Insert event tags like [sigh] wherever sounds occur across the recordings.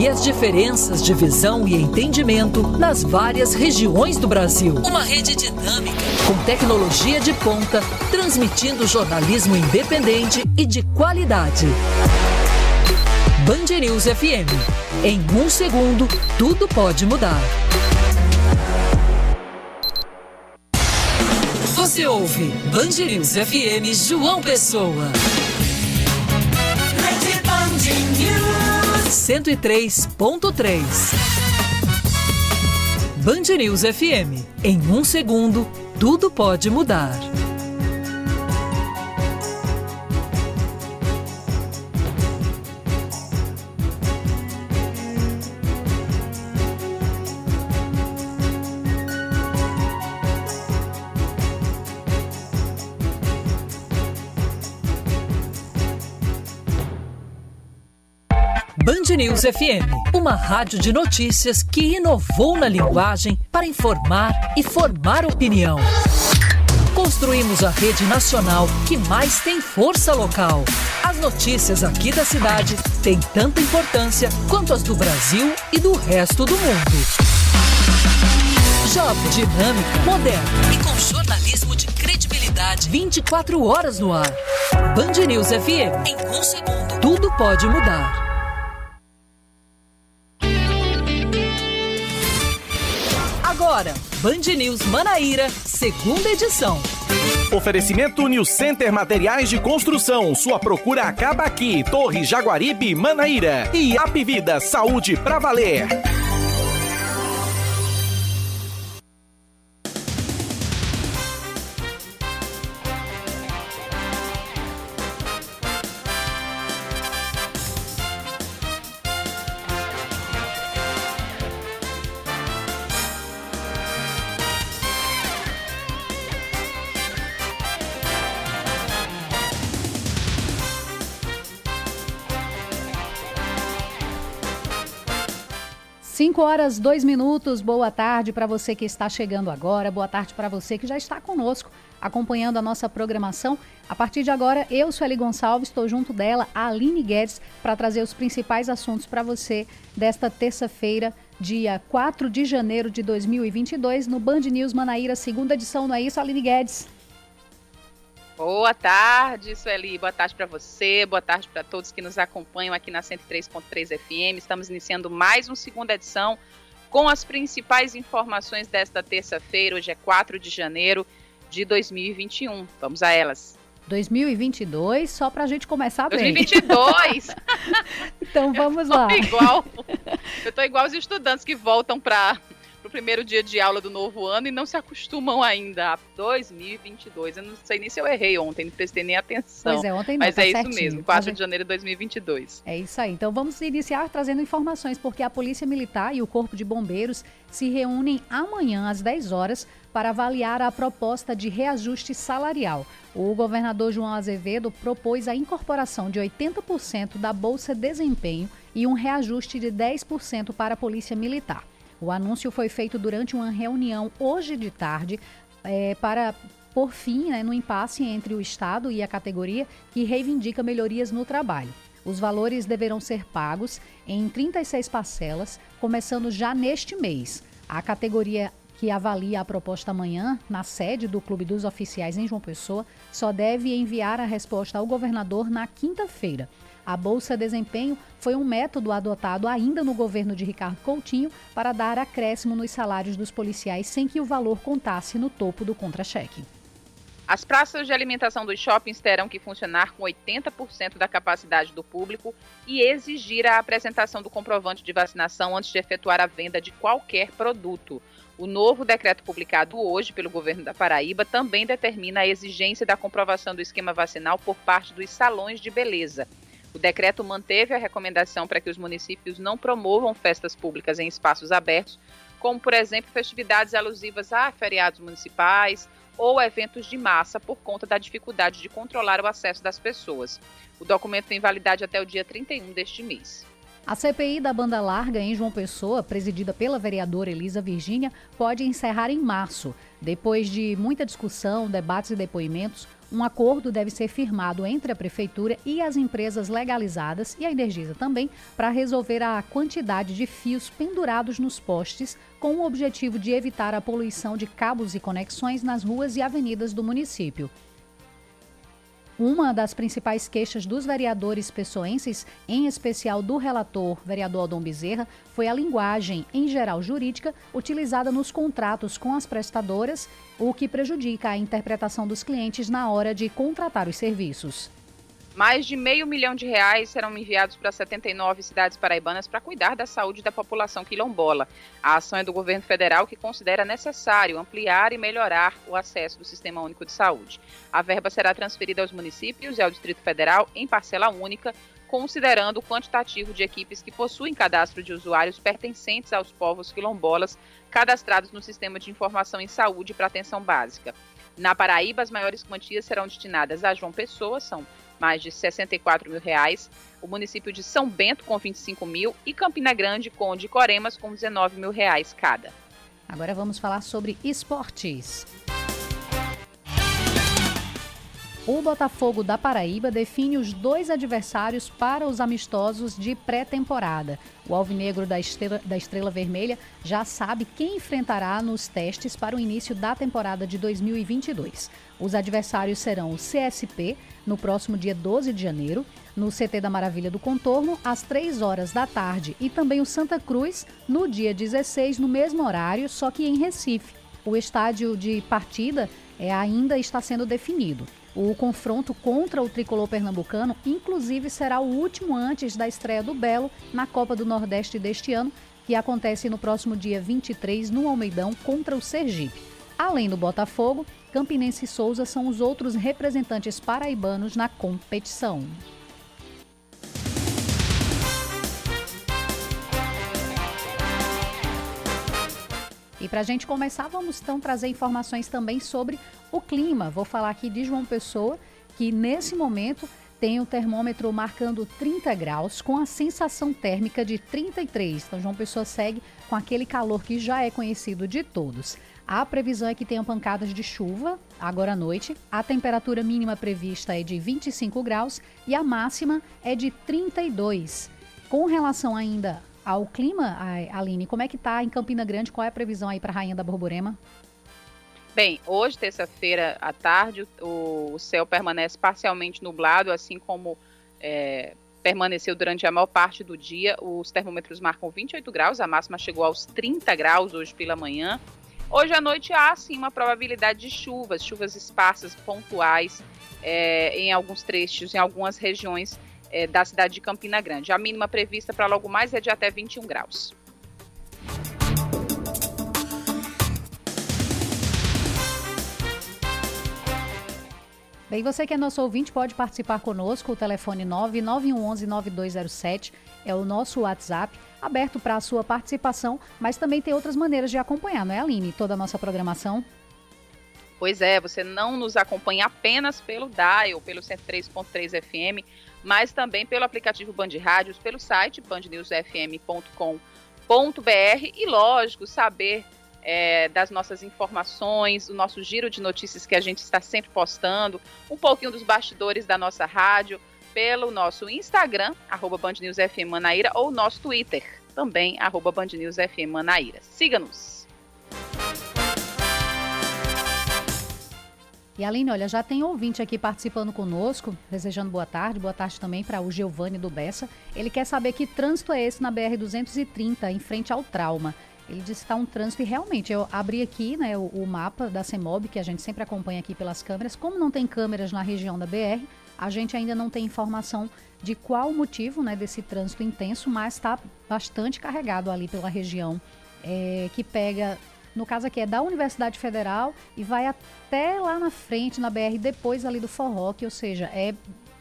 e as diferenças de visão e entendimento nas várias regiões do Brasil. Uma rede dinâmica, com tecnologia de ponta, transmitindo jornalismo independente e de qualidade. Band News FM. Em um segundo, tudo pode mudar. Você ouve Band News FM João Pessoa. 103.3 Band News FM. Em um segundo, tudo pode mudar. News FM, uma rádio de notícias que inovou na linguagem para informar e formar opinião. Construímos a rede nacional que mais tem força local. As notícias aqui da cidade têm tanta importância quanto as do Brasil e do resto do mundo. Jovem, dinâmica, moderna e com jornalismo de credibilidade 24 horas no ar. Band News FM. Em um segundo, tudo pode mudar. Agora, Band News Manaíra, segunda edição. Oferecimento New Center Materiais de Construção. Sua procura acaba aqui. Torre Jaguaribe, Manaíra. E Apivida Saúde pra Valer. 5 horas, 2 minutos. Boa tarde para você que está chegando agora. Boa tarde para você que já está conosco, acompanhando a nossa programação. A partir de agora, eu sou Eli Gonçalves, estou junto dela, a Aline Guedes, para trazer os principais assuntos para você desta terça-feira, dia 4 de janeiro de 2022, no Band News Manaíra, segunda edição. Não é isso, Aline Guedes? Boa tarde, Sueli. Boa tarde para você. Boa tarde para todos que nos acompanham aqui na 103.3 FM. Estamos iniciando mais uma segunda edição com as principais informações desta terça-feira. Hoje é 4 de janeiro de 2021. Vamos a elas. 2022, só para a gente começar bem. 2022! [laughs] então vamos lá. Igual, eu estou igual os estudantes que voltam para primeiro dia de aula do novo ano e não se acostumam ainda a 2022. Eu não sei nem se eu errei ontem, não prestei nem atenção. Pois é, ontem não, Mas tá é certinho. isso mesmo, 4 de janeiro de 2022. É isso aí. Então vamos iniciar trazendo informações, porque a Polícia Militar e o Corpo de Bombeiros se reúnem amanhã às 10 horas para avaliar a proposta de reajuste salarial. O governador João Azevedo propôs a incorporação de 80% da Bolsa Desempenho e um reajuste de 10% para a Polícia Militar. O anúncio foi feito durante uma reunião hoje de tarde é, para por fim né, no impasse entre o Estado e a categoria que reivindica melhorias no trabalho. Os valores deverão ser pagos em 36 parcelas, começando já neste mês. A categoria que avalia a proposta amanhã, na sede do Clube dos Oficiais em João Pessoa, só deve enviar a resposta ao governador na quinta-feira. A Bolsa Desempenho foi um método adotado ainda no governo de Ricardo Coutinho para dar acréscimo nos salários dos policiais sem que o valor contasse no topo do contra-cheque. As praças de alimentação dos shoppings terão que funcionar com 80% da capacidade do público e exigir a apresentação do comprovante de vacinação antes de efetuar a venda de qualquer produto. O novo decreto publicado hoje pelo governo da Paraíba também determina a exigência da comprovação do esquema vacinal por parte dos salões de beleza. O decreto manteve a recomendação para que os municípios não promovam festas públicas em espaços abertos, como, por exemplo, festividades alusivas a feriados municipais ou eventos de massa, por conta da dificuldade de controlar o acesso das pessoas. O documento tem validade até o dia 31 deste mês. A CPI da banda larga em João Pessoa, presidida pela vereadora Elisa Virgínia, pode encerrar em março. Depois de muita discussão, debates e depoimentos, um acordo deve ser firmado entre a prefeitura e as empresas legalizadas e a Energisa também para resolver a quantidade de fios pendurados nos postes, com o objetivo de evitar a poluição de cabos e conexões nas ruas e avenidas do município. Uma das principais queixas dos vereadores pessoenses, em especial do relator, vereador Aldon Bezerra, foi a linguagem, em geral jurídica, utilizada nos contratos com as prestadoras, o que prejudica a interpretação dos clientes na hora de contratar os serviços. Mais de meio milhão de reais serão enviados para 79 cidades paraibanas para cuidar da saúde da população quilombola. A ação é do governo federal que considera necessário ampliar e melhorar o acesso do Sistema Único de Saúde. A verba será transferida aos municípios e ao Distrito Federal em parcela única, considerando o quantitativo de equipes que possuem cadastro de usuários pertencentes aos povos quilombolas cadastrados no Sistema de Informação em Saúde para Atenção Básica. Na Paraíba, as maiores quantias serão destinadas a João Pessoa, são mais de 64 mil reais, o município de São Bento com 25 mil e Campina Grande com de Coremas com 19 mil reais cada. Agora vamos falar sobre esportes. O Botafogo da Paraíba define os dois adversários para os amistosos de pré-temporada. O Alvinegro da Estrela, da Estrela Vermelha já sabe quem enfrentará nos testes para o início da temporada de 2022. Os adversários serão o CSP, no próximo dia 12 de janeiro, no CT da Maravilha do Contorno, às 3 horas da tarde, e também o Santa Cruz, no dia 16, no mesmo horário, só que em Recife. O estádio de partida é, ainda está sendo definido. O confronto contra o tricolor pernambucano, inclusive, será o último antes da estreia do Belo na Copa do Nordeste deste ano, que acontece no próximo dia 23 no Almeidão contra o Sergipe. Além do Botafogo, Campinense e Souza são os outros representantes paraibanos na competição. E para a gente começar, vamos então trazer informações também sobre o clima. Vou falar aqui de João Pessoa, que nesse momento tem o termômetro marcando 30 graus, com a sensação térmica de 33. Então, João Pessoa segue com aquele calor que já é conhecido de todos. A previsão é que tenha pancadas de chuva agora à noite. A temperatura mínima prevista é de 25 graus e a máxima é de 32. Com relação ainda ao clima, Aline, como é que está em Campina Grande? Qual é a previsão aí para a Rainha da Borborema? Bem, hoje, terça-feira à tarde, o, o, céu permanece parcialmente nublado, assim como é, permaneceu durante a maior parte do dia. Os termômetros marcam 28 graus, a máxima chegou aos 30 graus hoje pela manhã. Hoje à noite há sim uma probabilidade de chuvas, chuvas esparsas, pontuais, é, em alguns trechos, em algumas regiões é, da cidade de Campina Grande. A mínima prevista para logo mais é de até 21 graus. Bem, você que é nosso ouvinte pode participar conosco. O telefone 99111-9207 é o nosso WhatsApp, aberto para a sua participação, mas também tem outras maneiras de acompanhar, não é, Aline? Toda a nossa programação. Pois é, você não nos acompanha apenas pelo dial, pelo 103.3 FM, mas também pelo aplicativo Band Rádios, pelo site bandnewsfm.com.br e, lógico, saber é, das nossas informações, o nosso giro de notícias que a gente está sempre postando, um pouquinho dos bastidores da nossa rádio, pelo nosso Instagram, arroba Band News FM Manaíra, ou nosso Twitter, também, arroba Band News FM Manaíra. Siga-nos! E Aline, olha, já tem ouvinte aqui participando conosco, desejando boa tarde, boa tarde também para o Giovanni do Bessa. Ele quer saber que trânsito é esse na BR-230, em frente ao trauma. Ele disse que está um trânsito e realmente eu abri aqui né, o, o, mapa da CEMOB, que a gente sempre acompanha aqui pelas câmeras. Como não tem câmeras na região da BR, a gente ainda não tem informação de qual o motivo né, desse trânsito intenso, mas está bastante carregado ali pela região é, que pega no caso aqui é da Universidade Federal e vai até lá na frente, na BR, depois ali do Forroque, ou seja, é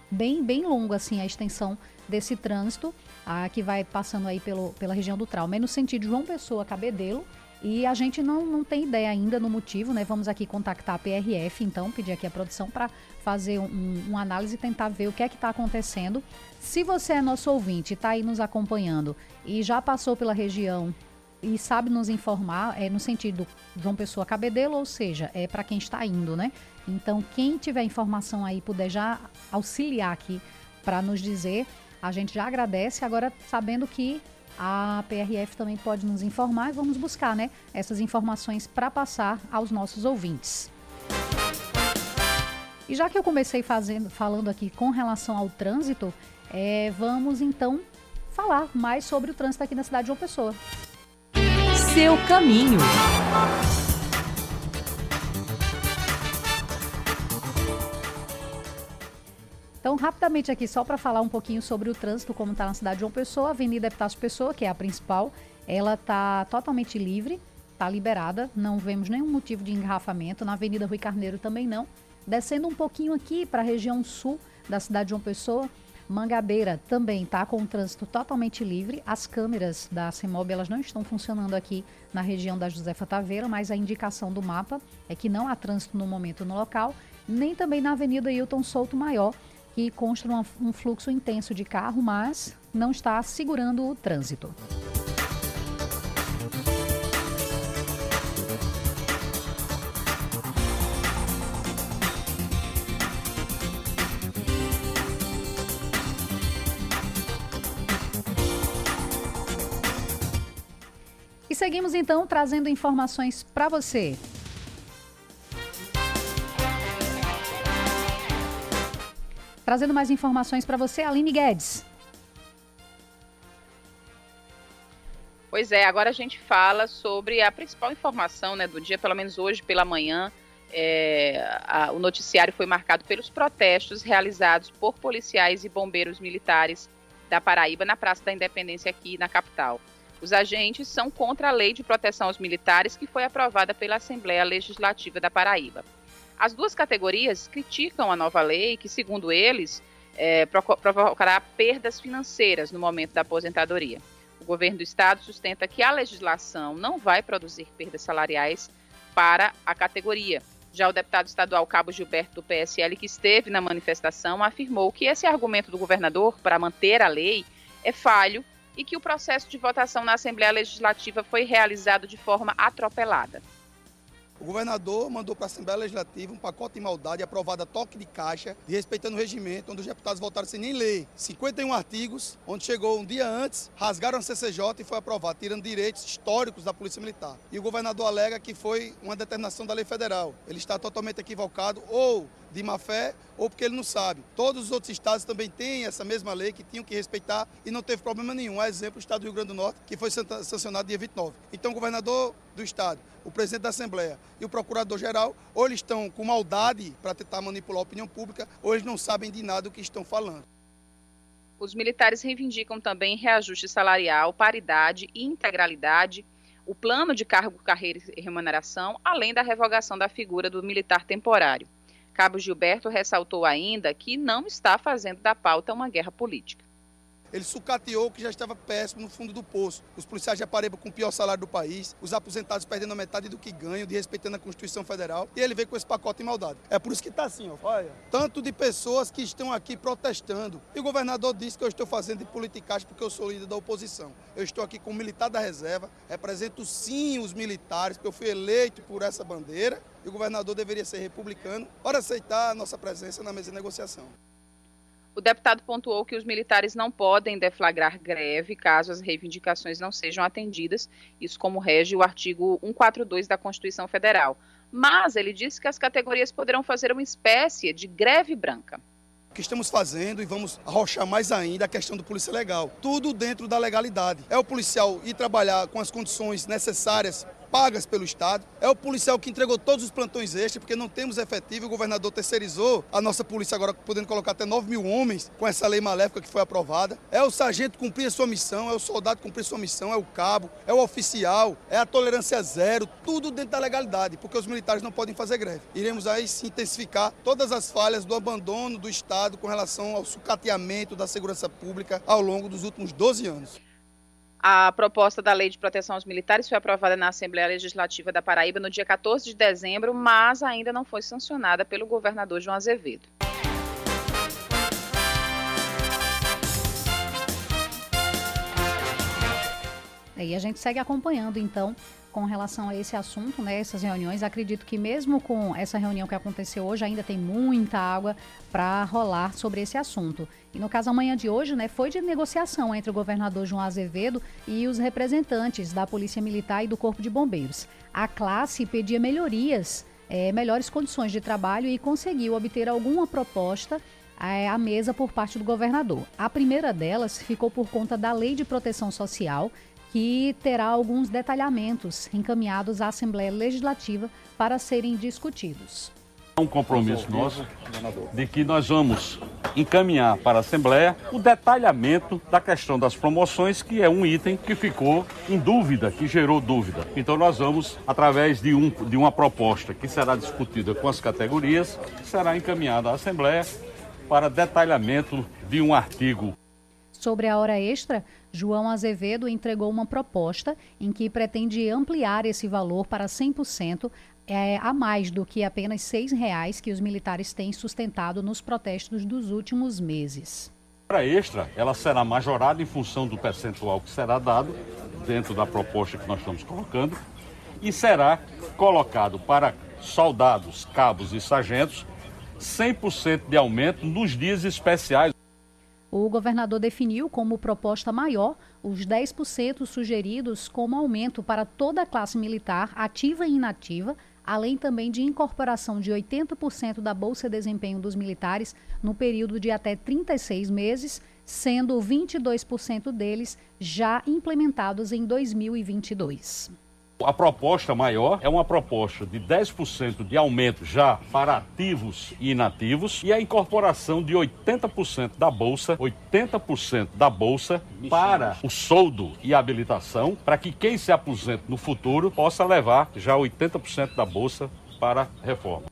bem, bem longo assim a extensão desse trânsito, a, que vai passando aí pelo, pela região do Trauma. É no sentido João Pessoa, Cabedelo, E a gente não, não tem ideia ainda no motivo, né? Vamos aqui contactar a PRF, então, pedir aqui a produção para fazer um, uma análise e tentar ver o que é que está acontecendo. Se você é nosso ouvinte, está aí nos acompanhando e já passou pela região e sabe nos informar, é no sentido João Pessoa Cabedelo, ou seja, é para quem está indo, né? Então, quem tiver informação aí, puder já auxiliar aqui para nos dizer, a gente já agradece. Agora, sabendo que a PRF também pode nos informar vamos buscar, né, essas informações para passar aos nossos ouvintes. E já que eu comecei fazendo, falando aqui com relação ao trânsito, é, vamos então falar mais sobre o trânsito aqui na cidade de João Pessoa. Seu caminho. Então, rapidamente aqui, só para falar um pouquinho sobre o trânsito, como está na cidade de João Pessoa, a Avenida Epitácio Pessoa, que é a principal, ela está totalmente livre, está liberada, não vemos nenhum motivo de engarrafamento. Na Avenida Rui Carneiro também não. Descendo um pouquinho aqui para a região sul da cidade de João Pessoa, Mangabeira também está com o trânsito totalmente livre. As câmeras da CEMOB elas não estão funcionando aqui na região da Josefa Taveira, mas a indicação do mapa é que não há trânsito no momento no local, nem também na Avenida Hilton Souto Maior, que consta um fluxo intenso de carro, mas não está segurando o trânsito. Seguimos então trazendo informações para você. Trazendo mais informações para você, Aline Guedes. Pois é, agora a gente fala sobre a principal informação né, do dia, pelo menos hoje pela manhã. É, a, o noticiário foi marcado pelos protestos realizados por policiais e bombeiros militares da Paraíba na Praça da Independência aqui na capital. Os agentes são contra a lei de proteção aos militares que foi aprovada pela Assembleia Legislativa da Paraíba. As duas categorias criticam a nova lei, que, segundo eles, é, provocará perdas financeiras no momento da aposentadoria. O governo do estado sustenta que a legislação não vai produzir perdas salariais para a categoria. Já o deputado estadual Cabo Gilberto do PSL, que esteve na manifestação, afirmou que esse argumento do governador para manter a lei é falho e que o processo de votação na Assembleia Legislativa foi realizado de forma atropelada. O governador mandou para a Assembleia Legislativa um pacote de maldade aprovado a toque de caixa, respeitando o regimento, onde os deputados votaram sem nem ler. 51 artigos, onde chegou um dia antes, rasgaram a CCJ e foi aprovado, tirando direitos históricos da Polícia Militar. E o governador alega que foi uma determinação da lei federal. Ele está totalmente equivocado ou de má fé ou porque ele não sabe. Todos os outros estados também têm essa mesma lei que tinham que respeitar e não teve problema nenhum. Exemplo, o estado do Rio Grande do Norte, que foi sancionado dia 29. Então, o governador do estado, o presidente da Assembleia e o procurador-geral, ou eles estão com maldade para tentar manipular a opinião pública, ou eles não sabem de nada do que estão falando. Os militares reivindicam também reajuste salarial, paridade e integralidade, o plano de cargo, carreira e remuneração, além da revogação da figura do militar temporário. Cabo Gilberto ressaltou ainda que não está fazendo da pauta uma guerra política. Ele sucateou o que já estava péssimo no fundo do poço. Os policiais de Apareba com o pior salário do país, os aposentados perdendo a metade do que ganham, de respeitando a Constituição Federal, e ele veio com esse pacote de maldade. É por isso que está assim, ó, olha. Tanto de pessoas que estão aqui protestando. E o governador disse que eu estou fazendo de politicagem porque eu sou líder da oposição. Eu estou aqui como militar da reserva, represento sim os militares, porque eu fui eleito por essa bandeira, e o governador deveria ser republicano para aceitar a nossa presença na mesa de negociação. O deputado pontuou que os militares não podem deflagrar greve caso as reivindicações não sejam atendidas, isso como rege o artigo 142 da Constituição Federal. Mas ele disse que as categorias poderão fazer uma espécie de greve branca O que estamos fazendo e vamos arrochar mais ainda a questão do polícia legal. Tudo dentro da legalidade. É o policial ir trabalhar com as condições necessárias pagas pelo Estado. É o policial que entregou todos os plantões extras, porque não temos efetivo. O governador terceirizou a nossa polícia agora, podendo colocar até 9 mil homens com essa lei maléfica que foi aprovada. É o sargento cumprir a sua missão, é o soldado cumprir a sua missão, é o cabo, é o oficial, é a tolerância zero, tudo dentro da legalidade, porque os militares não podem fazer greve. Iremos aí se intensificar todas as falhas do abandono do Estado com relação ao sucateamento da segurança pública ao longo dos últimos 12 anos. A proposta da Lei de Proteção aos Militares foi aprovada na Assembleia Legislativa da Paraíba no dia 14 de dezembro, mas ainda não foi sancionada pelo governador João Azevedo. E a gente segue acompanhando, então, com relação a esse assunto, né, essas reuniões. Acredito que mesmo com essa reunião que aconteceu hoje, ainda tem muita água para rolar sobre esse assunto. E no caso amanhã de hoje, né, foi de negociação entre o governador João Azevedo e os representantes da Polícia Militar e do Corpo de Bombeiros. A classe pedia melhorias, é, melhores condições de trabalho e conseguiu obter alguma proposta é, à mesa por parte do governador. A primeira delas ficou por conta da Lei de Proteção Social, que terá alguns detalhamentos encaminhados à Assembleia Legislativa para serem discutidos. É um compromisso nosso de que nós vamos encaminhar para a Assembleia o detalhamento da questão das promoções, que é um item que ficou em dúvida, que gerou dúvida. Então nós vamos, através de, um, de uma proposta que será discutida com as categorias, será encaminhada à Assembleia para detalhamento de um artigo. Sobre a hora extra, João Azevedo entregou uma proposta em que pretende ampliar esse valor para 100%, é, a mais do que apenas R$ reais que os militares têm sustentado nos protestos dos últimos meses. A extra, ela será majorada em função do percentual que será dado dentro da proposta que nós estamos colocando e será colocado para soldados, cabos e sargentos 100% de aumento nos dias especiais. O governador definiu como proposta maior os 10% sugeridos como aumento para toda a classe militar, ativa e inativa, além também de incorporação de 80% da bolsa de desempenho dos militares no período de até 36 meses, sendo 22% deles já implementados em 2022. A proposta maior é uma proposta de 10% de aumento já para ativos e inativos e a incorporação de 80% da bolsa, 80% da bolsa para o soldo e habilitação, para que quem se aposente no futuro possa levar já 80% da bolsa para reforma.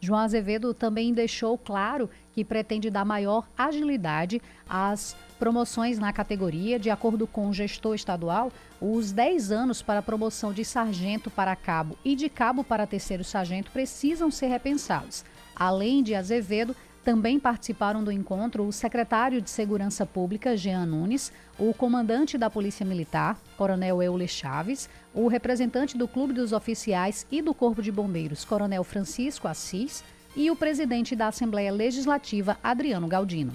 João Azevedo também deixou claro que pretende dar maior agilidade às promoções na categoria. De acordo com o gestor estadual, os 10 anos para promoção de sargento para cabo e de cabo para terceiro sargento precisam ser repensados. Além de Azevedo, também participaram do encontro o secretário de Segurança Pública, Jean Nunes, o comandante da Polícia Militar, Coronel Euler Chaves, o representante do Clube dos Oficiais e do Corpo de Bombeiros, Coronel Francisco Assis, e o presidente da Assembleia Legislativa, Adriano Galdino.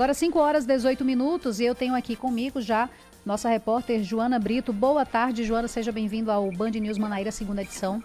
Agora 5 horas e 18 minutos e eu tenho aqui comigo já nossa repórter Joana Brito. Boa tarde, Joana, seja bem-vindo ao Band News Manaíra, segunda edição.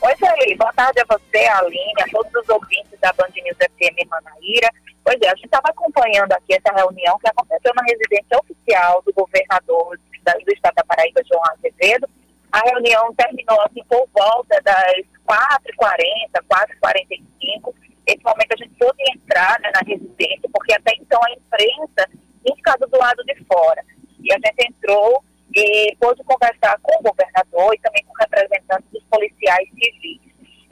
Oi, Sueli, boa tarde a você, a Aline, a todos os ouvintes da Band News FM Manaíra. Pois é, a gente estava acompanhando aqui essa reunião que aconteceu na residência oficial do governador do estado da Paraíba, João Azevedo. A reunião terminou assim por volta das 4h40, 4h45 esse momento a gente pôde entrar né, na residência, porque até então a imprensa tinha ficado do lado de fora. E a gente entrou e pôde conversar com o governador e também com representantes dos policiais civis.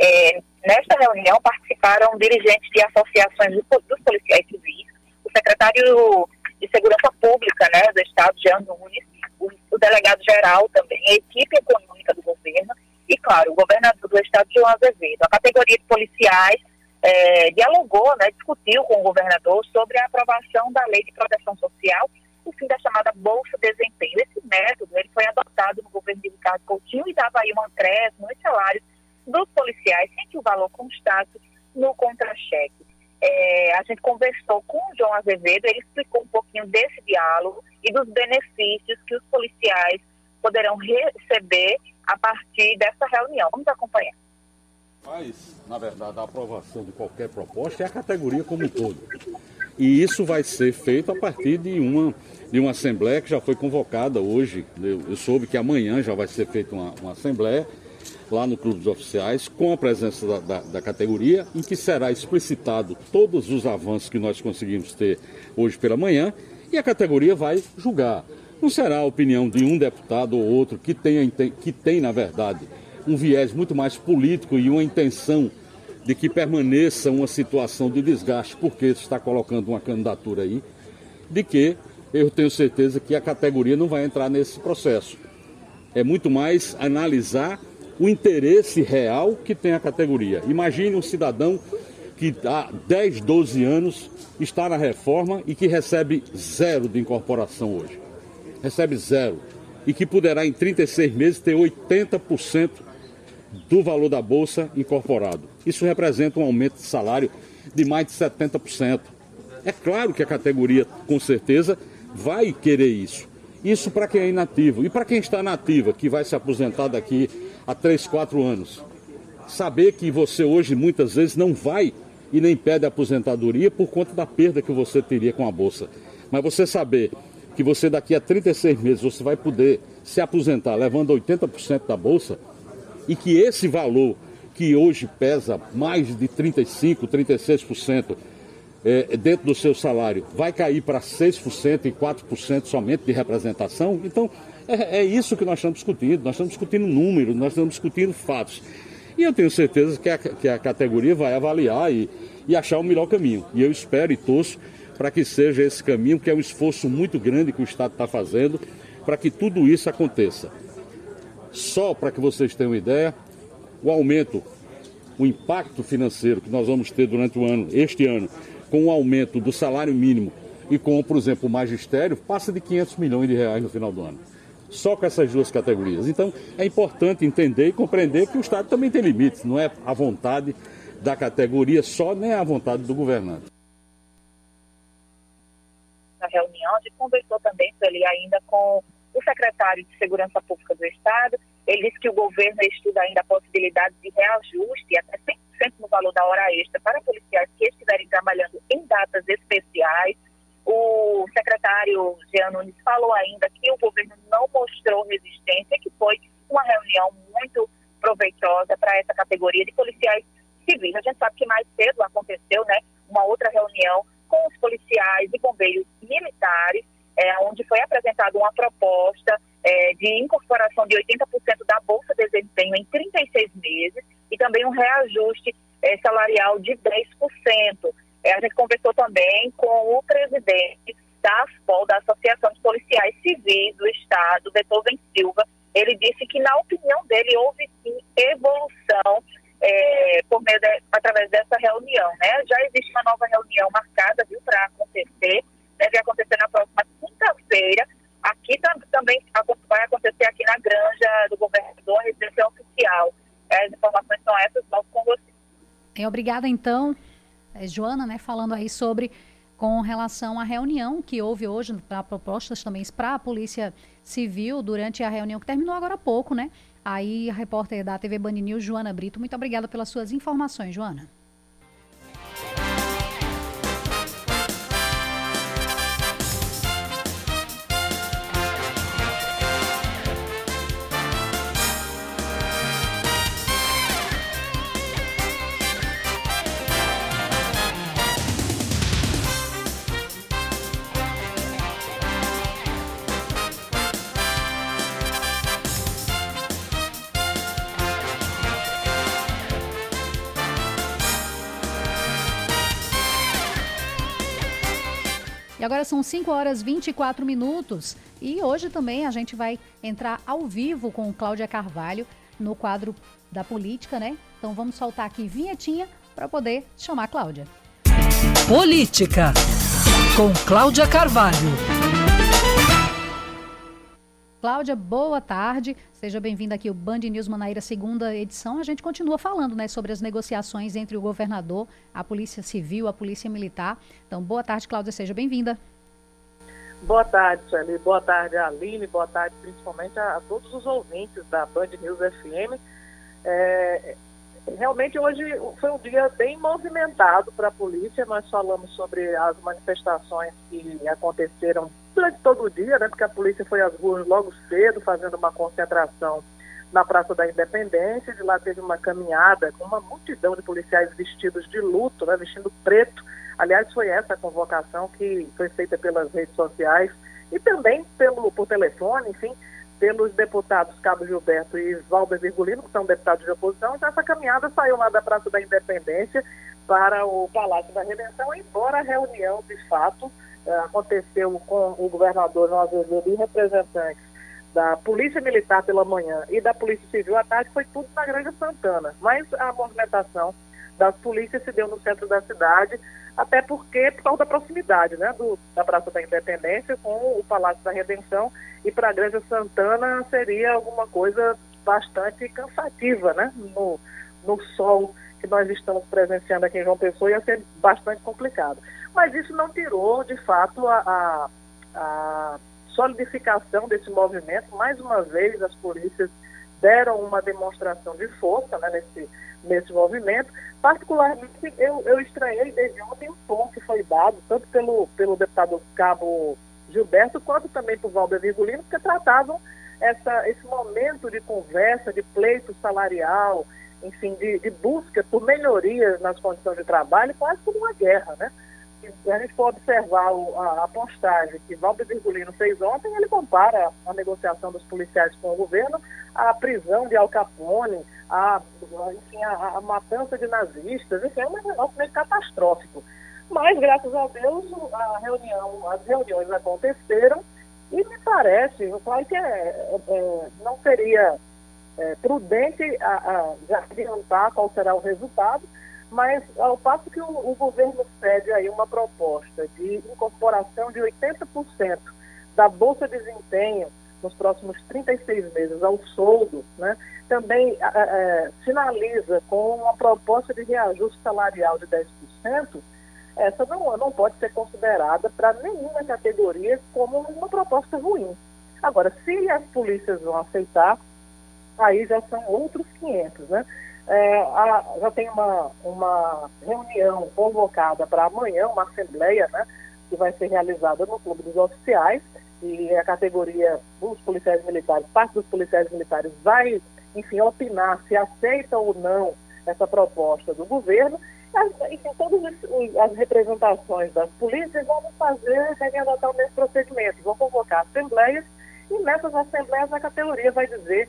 É, nesta reunião participaram dirigentes de associações dos policiais civis, o secretário de Segurança Pública né, do Estado, Jean Nunes, o, o delegado-geral também, a equipe econômica do governo e, claro, o governador do estado, João Azevedo. A categoria de policiais é, dialogou, né, discutiu com o governador sobre a aprovação da lei de proteção social, o fim da chamada Bolsa Desempenho. Esse método ele foi adotado no governo de Ricardo Coutinho e dava aí um acréscimo nos salários dos policiais, sem que o valor constasse no contra-cheque. É, a gente conversou com o João Azevedo, ele explicou um pouquinho desse diálogo e dos benefícios que os policiais poderão receber a partir dessa reunião. Vamos acompanhar. Mas, na verdade, a aprovação de qualquer proposta é a categoria como um todo. E isso vai ser feito a partir de uma, de uma assembleia que já foi convocada hoje. Eu, eu soube que amanhã já vai ser feita uma, uma assembleia lá no Clube dos Oficiais, com a presença da, da, da, categoria, em que será explicitado todos os avanços que nós conseguimos ter hoje pela manhã, e a categoria vai julgar. Não será a opinião de um deputado ou outro que, tenha, que tem, na verdade, um viés muito mais político e uma intenção de que permaneça uma situação de desgaste, porque está colocando uma candidatura aí, de que eu tenho certeza que a categoria não vai entrar nesse processo. É muito mais analisar o interesse real que tem a categoria. Imagine um cidadão que há 10, 12 anos está na reforma e que recebe zero de incorporação hoje recebe zero e que poderá em 36 meses ter 80% do valor da bolsa incorporado. Isso representa um aumento de salário de mais de 70%. É claro que a categoria, com certeza, vai querer isso. Isso para quem é inativo. E para quem está nativa, que vai se aposentar daqui a 3, 4 anos. Saber que você hoje muitas vezes não vai e nem pede aposentadoria por conta da perda que você teria com a bolsa. Mas você saber que você daqui a 36 meses você vai poder se aposentar levando 80% da bolsa e que esse valor que hoje pesa mais de 35, 36% é, dentro do seu salário vai cair para 6% e 4% somente de representação. Então, é, é, isso que nós estamos discutindo. Nós estamos discutindo números, nós estamos discutindo fatos. E eu tenho certeza que a, que a categoria vai avaliar e, e achar o melhor caminho. E eu espero e torço para que seja esse caminho, que é um esforço muito grande que o Estado está fazendo para que tudo isso aconteça. Só para que vocês tenham ideia, o aumento, o impacto financeiro que nós vamos ter durante o ano, este ano, com o aumento do salário mínimo e com, por exemplo, o magistério, passa de 500 milhões de reais no final do ano. Só com essas duas categorias. Então, é importante entender e compreender que o Estado também tem limites, não é a vontade da categoria só, nem a vontade do governante na reunião, a gente conversou também, ele ainda com o secretário de Segurança Pública do Estado. Ele disse que o governo estuda ainda a possibilidade de reajuste até 100% no valor da hora extra para policiais que estiverem trabalhando em datas especiais. O secretário Jean Nunes falou ainda que o governo não mostrou resistência, que foi uma reunião muito proveitosa para essa categoria de policiais civis. A gente sabe que mais cedo aconteceu né, uma outra reunião com os policiais e bombeiros militares, é, onde foi apresentada uma proposta é, de incorporação de 80% da Bolsa de Desempenho em 36 meses e também um reajuste é, salarial de 10%. É, a gente conversou também com o presidente da ASPOL, da Associação de Policiais Civis do Estado, Beethoven Silva. Ele disse que, na opinião dele, houve sim evolução É, obrigada, então, é, Joana, né, falando aí sobre com relação à reunião que houve hoje, para propostas também para a Polícia Civil durante a reunião que terminou agora há pouco, né? Aí, a repórter da TV Band News, Joana Brito, muito obrigada pelas suas informações, Joana. Agora são 5 horas 24 minutos e hoje também a gente vai entrar ao vivo com Cláudia Carvalho no quadro da política, né? Então vamos soltar aqui vinhetinha para poder chamar Cláudia. Política com Cláudia Carvalho. Cláudia, boa tarde. Seja bem-vinda aqui ao Band News Manaíra, segunda edição. A gente continua falando né, sobre as negociações entre o governador, a Polícia Civil, a Polícia Militar. Então, boa tarde, Cláudia, seja bem-vinda. Boa tarde, Sueli. Boa tarde, Aline. Boa tarde, principalmente, a, a, todos os ouvintes da Band News FM. É, realmente, hoje foi um dia bem movimentado para a polícia. Nós falamos sobre as manifestações que aconteceram durante todo o dia, né? Porque a polícia foi às ruas logo cedo, fazendo uma concentração na Praça da Independência. De lá teve uma caminhada com uma multidão de policiais vestidos de luto, né? Vestindo preto Aliás, foi essa a convocação que foi feita pelas redes sociais e também pelo, por telefone, enfim, pelos deputados Cabo Gilberto e Valber Virgulino, que são deputados de oposição. Então, essa caminhada saiu lá da Praça da Independência para o Palácio da Redenção, embora a reunião, de fato, aconteceu com o governador João Azevedo e representantes da Polícia Militar pela manhã e da Polícia Civil à tarde, foi tudo na Grande Santana. Mas a movimentação das polícias se deu no centro da cidade, até porque por causa da proximidade né, do, da Praça da Independência com o Palácio da Redenção e para a Grande Santana seria alguma coisa bastante cansativa, né, no, no sol que nós estamos presenciando aqui em João Pessoa ia ser bastante complicado. Mas isso não tirou, de fato, a, a, a solidificação desse movimento. Mais uma vez, as polícias deram uma demonstração de força né, nesse, nesse movimento. Particularmente, eu, eu estranhei desde ontem o tom que foi dado, tanto pelo, pelo deputado Cabo Gilberto, quanto também por Valber Virgulino, que tratavam essa, esse momento de conversa, de pleito salarial, enfim, de, de busca por melhorias nas condições de trabalho, quase como uma guerra, né? A gente for observar o, a, a, postagem que Valber Virgulino fez ontem, ele compara a negociação dos policiais com o governo à prisão de Al Capone, a matança de nazistas, enfim, é um negócio meio catastrófico. Mas, graças a Deus, a reunião, as reuniões aconteceram e me parece, claro que é, é, é, não seria é, prudente a, a, adiantar qual será o resultado, mas ao passo que o, o governo cede aí uma proposta de incorporação de 80% da Bolsa de Desempenho nos próximos 36 meses ao soldo, né, também é, sinaliza com uma proposta de reajuste salarial de 10%, essa não, não pode ser considerada para nenhuma categoria como uma proposta ruim. Agora, se as polícias vão aceitar, aí já são outros 500, né? É, a, já tem uma, uma reunião convocada para amanhã, uma assembleia, né, que vai ser realizada no Clube dos Oficiais, e a categoria dos policiais militares, parte dos policiais militares vai, enfim, opinar se aceita ou não essa proposta do governo. As, enfim, todas as representações das polícias vão fazer, devem adotar o mesmo procedimento, vão convocar assembleias, e nessas assembleias a categoria vai dizer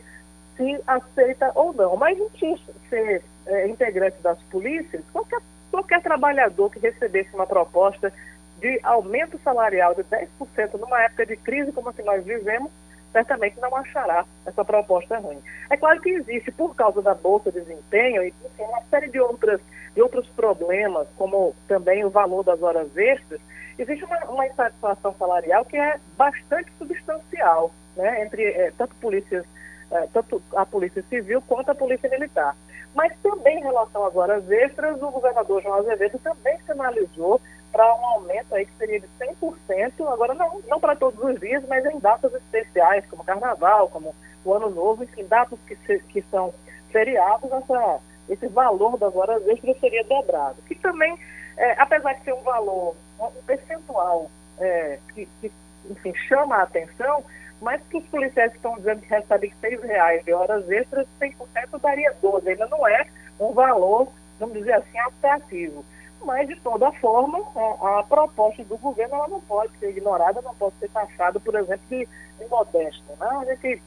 se aceita ou não. Mas não tinha ser é, integrante das polícias, qualquer, qualquer trabalhador que recebesse uma proposta de aumento salarial de 10% numa época de crise como a que nós vivemos, certamente não achará essa proposta ruim. É claro que existe, por causa da Bolsa de Desempenho e uma série de, outras, de outros problemas, como também o valor das horas extras, existe uma, uma insatisfação salarial que é bastante substancial, né, entre é, tanto polícias é, tanto a Polícia Civil quanto a Polícia Militar. Mas também em relação às horas extras, o governador João Azevedo também sinalizou para um aumento aí que seria de 100%, agora não, não para todos os dias, mas em datas especiais, como Carnaval, como o Ano Novo, enfim, datas que, se, que são feriados, essa, esse valor das horas extras seria dobrado. Que também, é, apesar de ser um valor, um percentual é, que, que, enfim, chama a atenção, mas que os policiais estão dizendo que recebem seis reais de horas extras, 100% daria 12. Ainda não é um valor, vamos dizer assim, atrativo. Mas, de toda forma, a, a, proposta do governo ela não pode ser ignorada, não pode ser taxada, por exemplo, de, de modesta. Né? A gente,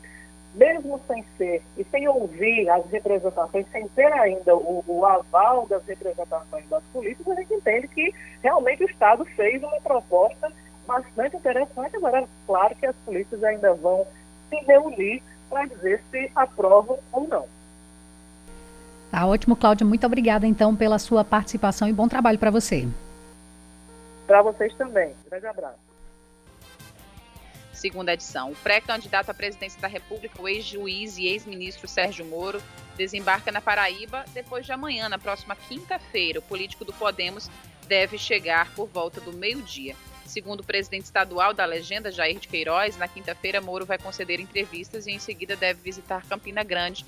mesmo sem ser, e sem ouvir as representações, sem ter ainda o, o aval das representações das polícias, a gente entende que realmente o Estado fez uma proposta bastante interessante. Agora, claro que as polícias ainda vão se reunir para dizer se aprovam ou não. Tá ótimo, Cláudia. Muito obrigada, então, pela sua participação e bom trabalho para você. Para vocês também. Grande abraço. Segunda edição. O pré-candidato à presidência da República, o ex-juiz e ex-ministro Sérgio Moro, desembarca na Paraíba depois de amanhã, na próxima quinta-feira. O político do Podemos deve chegar por volta do meio-dia. Segundo o presidente estadual da legenda, Jair de Queiroz, na quinta-feira Moro vai conceder entrevistas e em seguida deve visitar Campina Grande,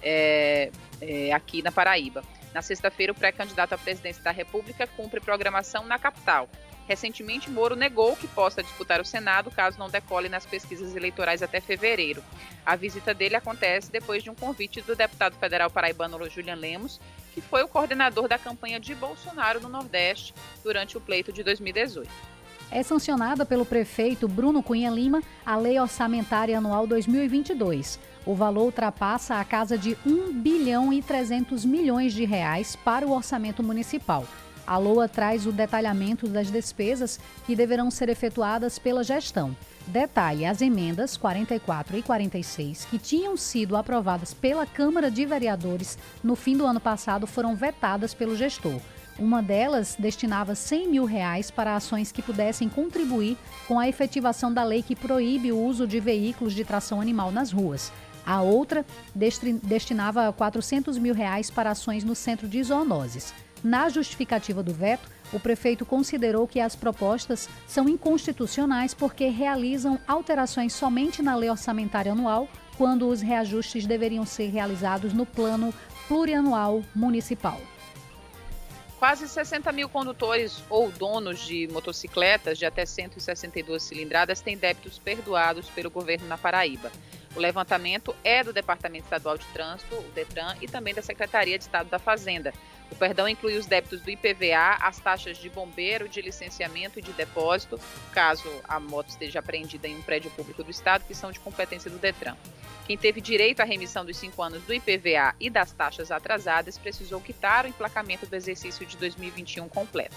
é, é, aqui na Paraíba. Na sexta-feira, o pré-candidato à presidência da República cumpre programação na capital. Recentemente, Moro negou que possa disputar o Senado caso não decole nas pesquisas eleitorais até fevereiro. A visita dele acontece depois de um convite do deputado federal paraibano Julian Lemos, que foi o coordenador da campanha de Bolsonaro no Nordeste durante o pleito de 2018 é sancionada pelo prefeito Bruno Cunha Lima a Lei Orçamentária Anual 2022. O valor ultrapassa a casa de 1 bilhão e 300 milhões de reais para o orçamento municipal. A LOA traz o detalhamento das despesas que deverão ser efetuadas pela gestão. Detalhe: as emendas 44 e 46, que tinham sido aprovadas pela Câmara de Vereadores no fim do ano passado, foram vetadas pelo gestor. Uma delas destinava 100 mil reais para ações que pudessem contribuir com a efetivação da lei que proíbe o uso de veículos de tração animal nas ruas. A outra destinava 400 mil reais para ações no centro de zoonoses. Na justificativa do veto, o prefeito considerou que as propostas são inconstitucionais porque realizam alterações somente na lei orçamentária anual, quando os reajustes deveriam ser realizados no plano plurianual municipal. Quase 60 mil condutores ou donos de motocicletas de até 162 cilindradas têm débitos perdoados pelo governo na Paraíba. O levantamento é do Departamento Estadual de Trânsito, o DETRAN, e também da Secretaria de Estado da Fazenda. O perdão inclui os débitos do IPVA, as taxas de bombeiro, de licenciamento e de depósito, caso a moto esteja apreendida em um prédio público do Estado, que são de competência do DETRAN. Quem teve direito à remissão dos cinco anos do IPVA e das taxas atrasadas precisou quitar o emplacamento do exercício de 2021 completo.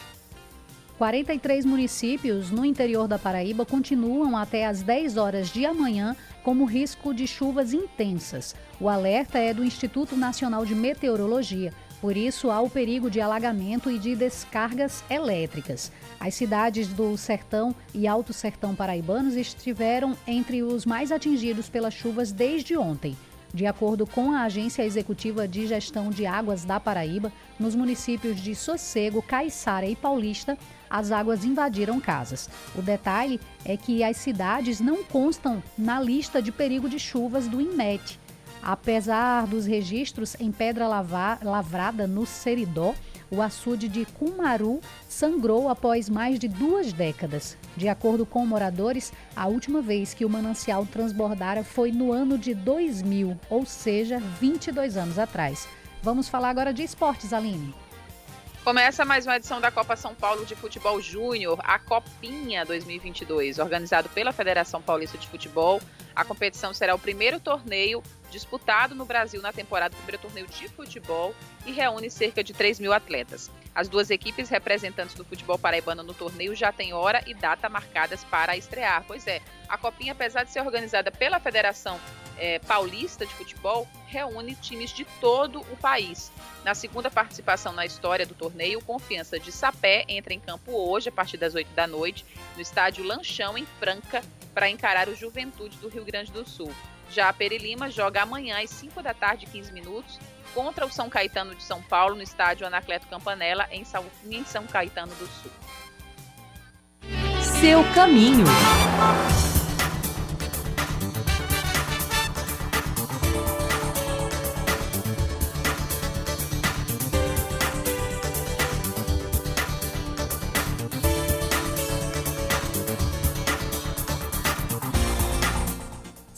43 municípios no interior da Paraíba continuam até às 10 horas de amanhã como risco de chuvas intensas. O alerta é do Instituto Nacional de Meteorologia. Por isso, há o perigo de alagamento e de descargas elétricas. As cidades do Sertão e Alto Sertão paraibanos estiveram entre os mais atingidos pelas chuvas desde ontem. De acordo com a Agência Executiva de Gestão de Águas da Paraíba, nos municípios de Sossego, Caiçara e Paulista, as águas invadiram casas. O detalhe é que as cidades não constam na lista de perigo de chuvas do INMET, Apesar dos registros em pedra lavrada no Seridó, o açude de Cumaru sangrou após mais de duas décadas. De acordo com moradores, a última vez que o manancial transbordara foi no ano de 2000, ou seja, 22 anos atrás. Vamos falar agora de esportes, Aline. Começa mais uma edição da Copa São Paulo de Futebol Júnior, a Copinha 2022, organizado pela Federação Paulista de Futebol. A competição será o primeiro torneio disputado no Brasil na temporada, primeiro torneio de futebol, e reúne cerca de 3 mil atletas. As duas equipes representantes do futebol paraibano no torneio já têm hora e data marcadas para estrear. Pois é, a Copinha, apesar de ser organizada pela Federação é, Paulista de Futebol, reúne times de todo o país. Na segunda participação na história do torneio, o Confiança de Sapé entra em campo hoje, a partir das 8 da noite, no estádio Lanchão, em Franca, para encarar o Juventude do Rio Grande do Sul. Já a Peri Lima joga amanhã às 5 da tarde, 15 minutos, contra o São Caetano de São Paulo, no estádio Anacleto Campanella, em São, em São Caetano do Sul. Seu caminho.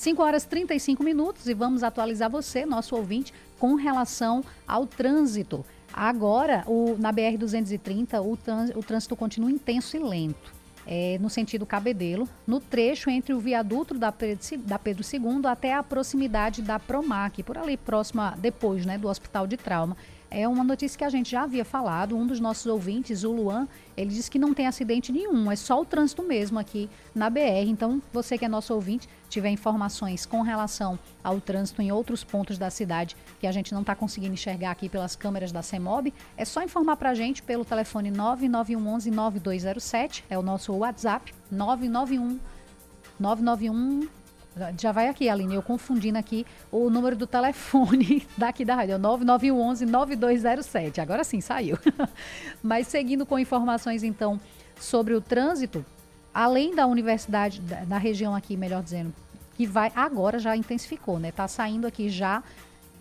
5 horas 35 minutos e vamos atualizar você, nosso ouvinte, com relação ao trânsito. Agora, o, na BR-230, o, o trânsito continua intenso e lento. É, no sentido Cabedelo, no trecho entre o viaduto da Pedro, II até a proximidade da Promac, por ali próxima, depois né, do Hospital de Trauma. É uma notícia que a gente já havia falado. Um dos nossos ouvintes, o Luan, ele disse que não tem acidente nenhum, é só o trânsito mesmo aqui na BR. Então, você que é nosso ouvinte, tiver informações com relação ao trânsito em outros pontos da cidade que a gente não está conseguindo enxergar aqui pelas câmeras da CEMOB, é só informar para a gente pelo telefone 99111 9207, é o nosso WhatsApp, 991 991 já vai aqui, Aline, eu confundindo aqui o número do telefone [laughs] daqui da rádio, 9911-9207. Agora sim, saiu. [laughs] Mas seguindo com informações, então, sobre o trânsito, além da universidade, da, região aqui, melhor dizendo, que vai agora já intensificou, né? Tá saindo aqui já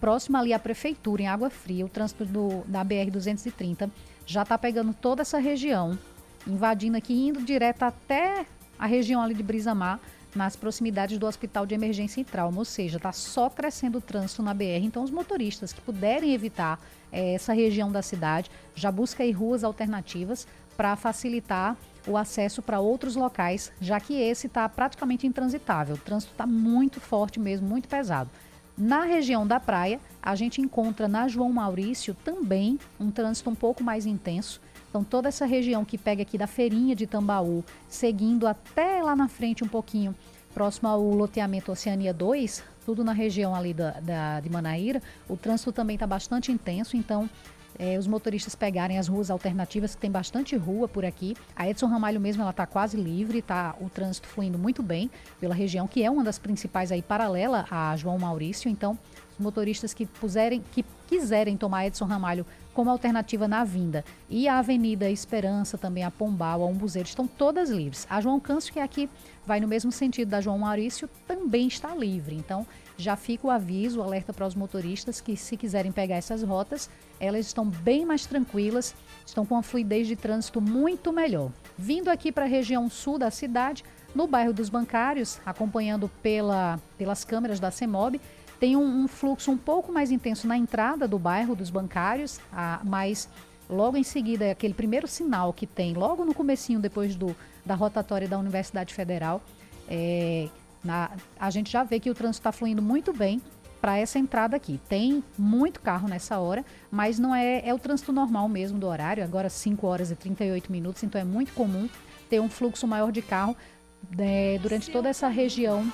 próximo ali à prefeitura, em Água Fria, o trânsito do, da BR-230 já tá pegando toda essa região, invadindo aqui, indo direto até a região ali de Brisamar, nas proximidades do Hospital de Emergência e Trauma, ou seja, está só crescendo o trânsito na BR. Então, os motoristas que puderem evitar é, essa região da cidade já busquem ruas alternativas para facilitar o acesso para outros locais, já que esse está praticamente intransitável. O trânsito está muito forte mesmo, muito pesado. Na região da praia, a gente encontra na João Maurício também um trânsito um pouco mais intenso então, toda essa região que pega aqui da feirinha de Tambaú, seguindo até lá na frente um pouquinho, próximo ao loteamento Oceania 2, tudo na região ali da, da de Manaíra, o trânsito também está bastante intenso, então é, os motoristas pegarem as ruas alternativas, que tem bastante rua por aqui. A Edson Ramalho mesmo, ela está quase livre, tá o trânsito fluindo muito bem pela região, que é uma das principais aí, paralela a João Maurício, então motoristas que puserem, que quiserem tomar Edson Ramalho como alternativa na vinda. E a Avenida Esperança, também a Pombal, a Umbuzeiro, estão todas livres. A João Câncio, que é aqui vai no mesmo sentido da João Maurício, também está livre. Então, já fica o aviso, o alerta para os motoristas que, se quiserem pegar essas rotas, elas estão bem mais tranquilas, estão com a fluidez de trânsito muito melhor. Vindo aqui para a região sul da cidade, no bairro dos Bancários, acompanhando pela, pelas câmeras da CEMOB, tem um, um, fluxo um pouco mais intenso na entrada do bairro dos bancários, a, mas logo em seguida, aquele primeiro sinal que tem, logo no comecinho, depois do, da rotatória da Universidade Federal, é, na, a gente já vê que o trânsito está fluindo muito bem para essa entrada aqui. Tem muito carro nessa hora, mas não é, é o trânsito normal mesmo do horário, agora 5 horas e 38 minutos, então é muito comum ter um fluxo maior de carro é, durante toda essa região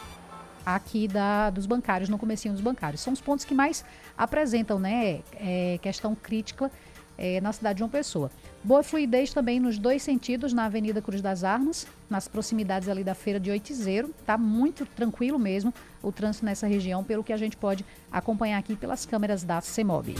aqui da, dos bancários, no comecinho dos bancários. São os pontos que mais apresentam né, é, questão crítica é, na cidade de João Pessoa. Boa fluidez também nos dois sentidos, na Avenida Cruz das Armas, nas proximidades ali da Feira de Oitizeiro. Está muito tranquilo mesmo o trânsito nessa região, pelo que a gente pode acompanhar aqui pelas câmeras da CEMOB.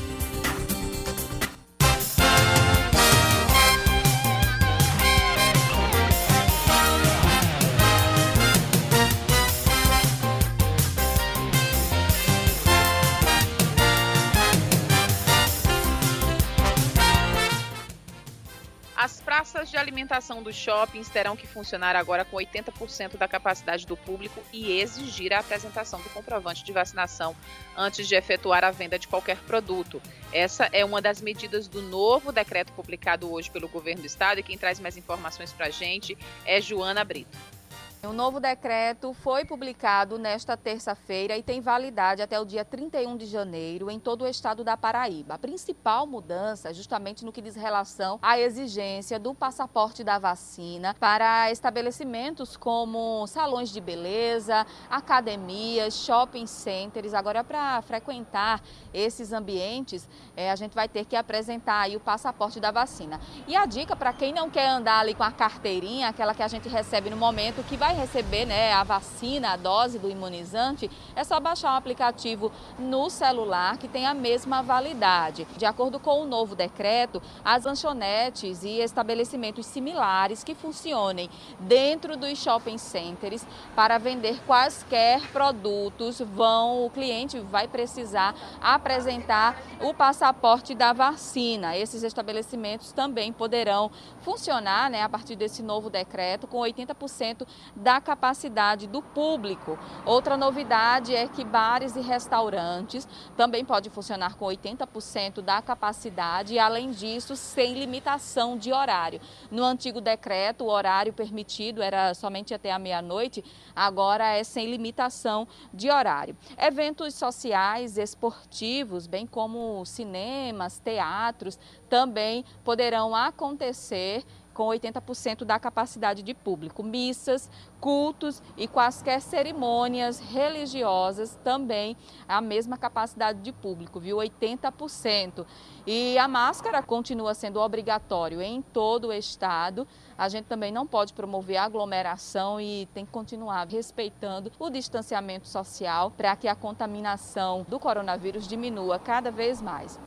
Alimentação dos shoppings terão que funcionar agora com 80% da capacidade do público e exigir a apresentação do comprovante de vacinação antes de efetuar a venda de qualquer produto. Essa é uma das medidas do novo decreto publicado hoje pelo governo do estado e quem traz mais informações para a gente é Joana Brito. O novo decreto foi publicado nesta terça-feira e tem validade até o dia 31 de janeiro em todo o estado da Paraíba. A principal mudança é justamente no que diz relação à exigência do passaporte da vacina para estabelecimentos como salões de beleza, academias, shopping centers. Agora, para frequentar esses ambientes, é, a gente vai ter que apresentar aí o passaporte da vacina. E a dica para quem não quer andar ali com a carteirinha, aquela que a gente recebe no momento, que vai vai receber né, a vacina, a dose do imunizante, é só baixar um aplicativo no celular que tem a mesma validade. De acordo com o novo decreto, as lanchonetes e estabelecimentos similares que funcionem dentro dos shopping centers para vender quaisquer produtos vão, o cliente vai precisar apresentar o passaporte da vacina. Esses estabelecimentos também poderão funcionar né, a partir desse novo decreto com 80% da capacidade do público. Outra novidade é que bares e restaurantes também podem funcionar com 80% da capacidade e, além disso, sem limitação de horário. No antigo decreto, o horário permitido era somente até a meia-noite, agora é sem limitação de horário. Eventos sociais, esportivos, bem como cinemas, teatros, também poderão acontecer com 80% da capacidade de público. Missas, cultos e quaisquer cerimônias religiosas também a mesma capacidade de público, viu? 80%. E a máscara continua sendo obrigatório em todo o estado. A gente também não pode promover aglomeração e tem que continuar respeitando o distanciamento social para que a contaminação do coronavírus diminua cada vez mais.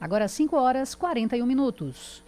Agora 5 horas 41 minutos.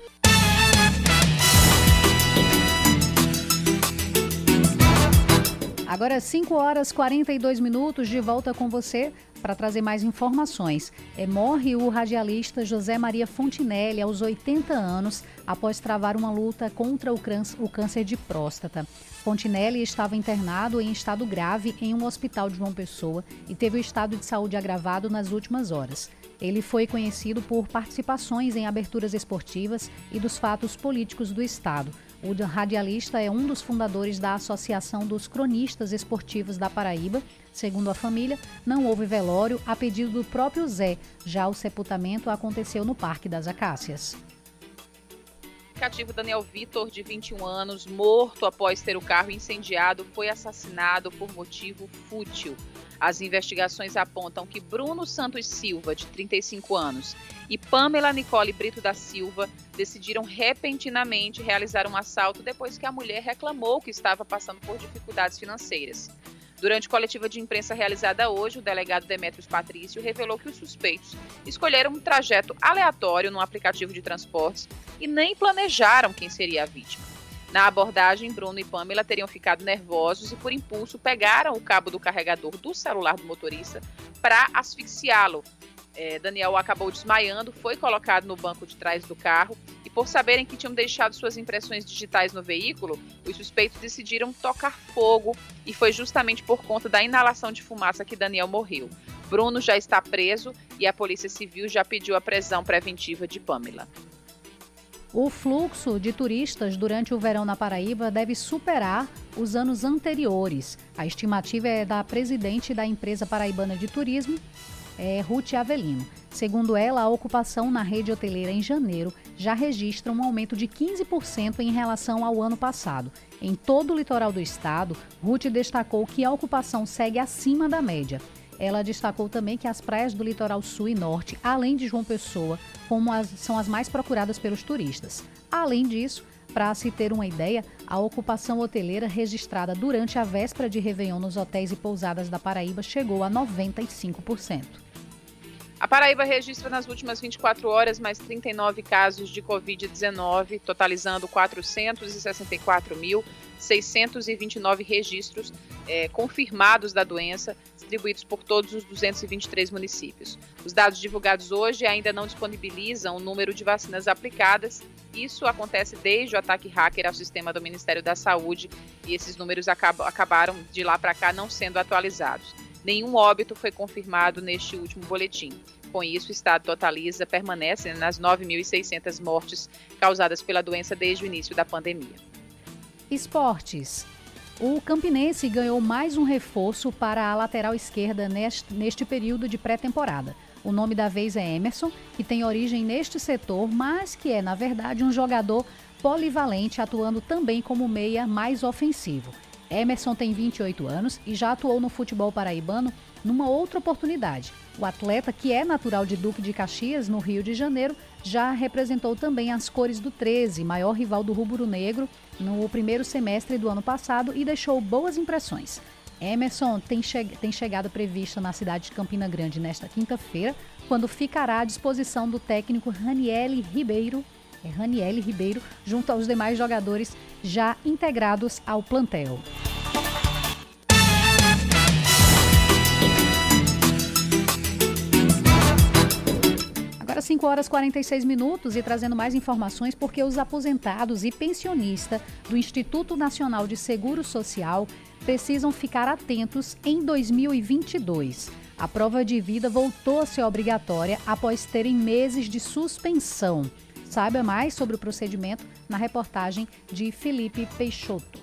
Agora 5 horas 42 minutos de volta com você para trazer mais informações. É, morre o radialista José Maria Fontinelli aos 80 anos após travar uma luta contra o câncer, o câncer de próstata. Fontinelli estava internado em estado grave em um hospital de João Pessoa e teve o estado de saúde agravado nas últimas horas. Ele foi conhecido por participações em aberturas esportivas e dos fatos políticos do estado. O radialista é um dos fundadores da Associação dos Cronistas Esportivos da Paraíba. Segundo a família, não houve velório a pedido do próprio Zé. Já o sepultamento aconteceu no Parque das Acácias. Cativo Daniel Vitor, de 21 anos, morto após ter o carro incendiado, foi assassinado por motivo fútil. As investigações apontam que Bruno Santos Silva, de 35 anos, e Pamela Nicole Brito da Silva decidiram repentinamente realizar um assalto depois que a mulher reclamou que estava passando por dificuldades financeiras. Durante coletiva de imprensa realizada hoje, o delegado Demetrios Patrício revelou que os suspeitos escolheram um trajeto aleatório no aplicativo de transportes e nem planejaram quem seria a vítima. Na abordagem, Bruno e Pamela teriam ficado nervosos e, por impulso, pegaram o cabo do carregador do celular do motorista para asfixiá-lo. É, Daniel acabou desmaiando, foi colocado no banco de trás do carro e, por saberem que tinham deixado suas impressões digitais no veículo, os suspeitos decidiram tocar fogo e foi justamente por conta da inalação de fumaça que Daniel morreu. Bruno já está preso e a Polícia Civil já pediu a prisão preventiva de Pamela. O fluxo de turistas durante o verão na Paraíba deve superar os anos anteriores. A estimativa é da presidente da empresa paraibana de turismo, é, Ruth Avelino. Segundo ela, a ocupação na rede hoteleira em janeiro já registra um aumento de 15% em relação ao ano passado. Em todo o litoral do estado, Ruth destacou que a ocupação segue acima da média. Ela destacou também que as praias do litoral sul e norte, além de João Pessoa, como as, são as mais procuradas pelos turistas. Além disso, para se ter uma ideia, a ocupação hoteleira registrada durante a véspera de Réveillon nos hotéis e pousadas da Paraíba chegou a 95%. A Paraíba registra nas últimas 24 horas mais 39 casos de Covid-19, totalizando 464.629 registros é, confirmados da doença, distribuídos por todos os 223 municípios. Os dados divulgados hoje ainda não disponibilizam o número de vacinas aplicadas. Isso acontece desde o ataque hacker ao sistema do Ministério da Saúde e esses números acabaram de lá para cá não sendo atualizados. Nenhum óbito foi confirmado neste último boletim. Com isso, o estado totaliza, permanece nas 9.600 mortes causadas pela doença desde o início da pandemia. Esportes. O Campinense ganhou mais um reforço para a lateral esquerda neste, neste período de pré-temporada. O nome da vez é Emerson, que tem origem neste setor, mas que é, na verdade, um jogador polivalente, atuando também como meia mais ofensivo. Emerson tem 28 anos e já atuou no futebol paraibano numa outra oportunidade. O atleta, que é natural de Duque de Caxias, no Rio de Janeiro, já representou também as cores do 13, maior rival do rubro negro, no primeiro semestre do ano passado e deixou boas impressões. Emerson tem, che tem chegada prevista na cidade de Campina Grande nesta quinta-feira, quando ficará à disposição do técnico Raniele Ribeiro, é Raniele Ribeiro, junto aos demais jogadores já integrados ao plantel. 5 horas e 46 minutos e trazendo mais informações porque os aposentados e pensionistas do Instituto Nacional de Seguro Social precisam ficar atentos em 2022. A prova de vida voltou a ser obrigatória após terem meses de suspensão. Saiba mais sobre o procedimento na reportagem de Felipe Peixoto.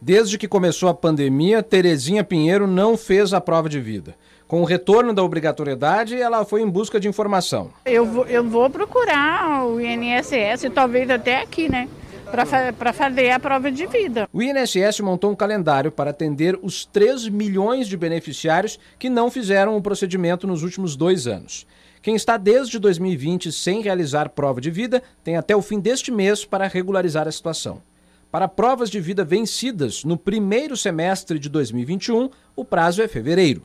Desde que começou a pandemia, Terezinha Pinheiro não fez a prova de vida. Com o retorno da obrigatoriedade, ela foi em busca de informação. Eu vou, eu vou procurar o INSS, talvez até aqui, né? Para fazer a prova de vida. O INSS montou um calendário para atender os 3 milhões de beneficiários que não fizeram o procedimento nos últimos dois anos. Quem está desde 2020 sem realizar prova de vida tem até o fim deste mês para regularizar a situação. Para provas de vida vencidas no primeiro semestre de 2021, o prazo é fevereiro.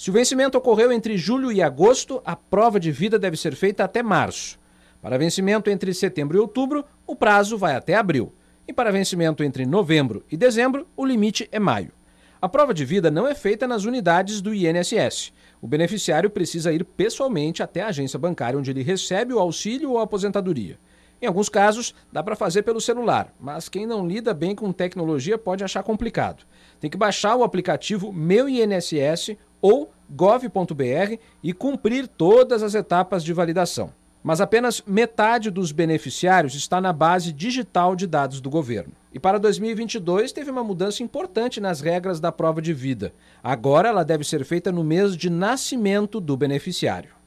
Se o vencimento ocorreu entre julho e agosto, a prova de vida deve ser feita até março. Para vencimento entre setembro e outubro, o prazo vai até abril. E para vencimento entre novembro e dezembro, o limite é maio. A prova de vida não é feita nas unidades do INSS. O beneficiário precisa ir pessoalmente até a agência bancária onde ele recebe o auxílio ou a aposentadoria. Em alguns casos, dá para fazer pelo celular, mas quem não lida bem com tecnologia pode achar complicado. Tem que baixar o aplicativo Meu INSS ou gov.br e cumprir todas as etapas de validação. Mas apenas metade dos beneficiários está na base digital de dados do governo. E para 2022 teve uma mudança importante nas regras da prova de vida. Agora ela deve ser feita no mês de nascimento do beneficiário.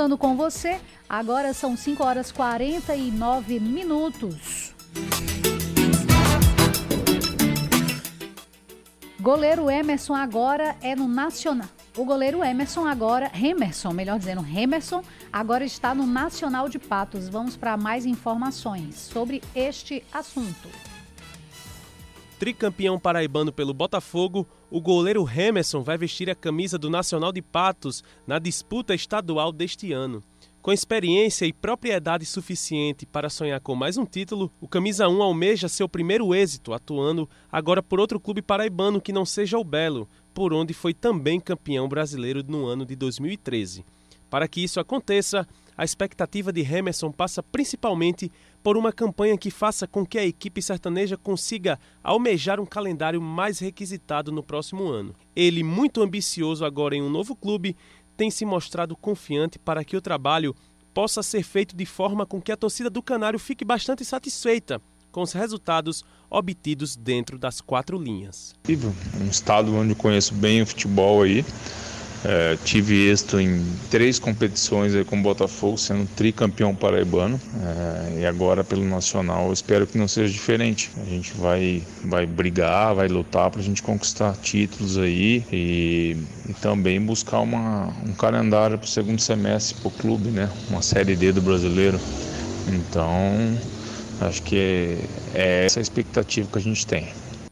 Voltando com você. Agora são 5 horas 49 minutos. Goleiro Emerson agora é no Nacional. O goleiro Emerson agora, Emerson, melhor dizendo, Emerson, agora está no Nacional de Patos. Vamos para mais informações sobre este assunto. Tricampeão paraibano pelo Botafogo, o goleiro Hemerson vai vestir a camisa do Nacional de Patos na disputa estadual deste ano. Com experiência e propriedade suficiente para sonhar com mais um título, o Camisa 1 almeja seu primeiro êxito, atuando agora por outro clube paraibano que não seja o Belo, por onde foi também campeão brasileiro no ano de 2013. Para que isso aconteça, a expectativa de Hemerson passa principalmente por uma campanha que faça com que a equipe sertaneja consiga almejar um calendário mais requisitado no próximo ano. Ele, muito ambicioso agora em um novo clube, tem se mostrado confiante para que o trabalho possa ser feito de forma com que a torcida do Canário fique bastante satisfeita com os resultados obtidos dentro das quatro linhas. Um estado onde conheço bem o futebol aí, é, tive êxito em três competições aí com o Botafogo, sendo tricampeão paraibano é, e agora pelo Nacional. espero que não seja diferente. A gente vai, vai brigar, vai lutar para a gente conquistar títulos aí e, e também buscar uma, um calendário para o segundo semestre para o clube, né? Uma série D do brasileiro. Então, acho que é, é essa a expectativa que a gente tem.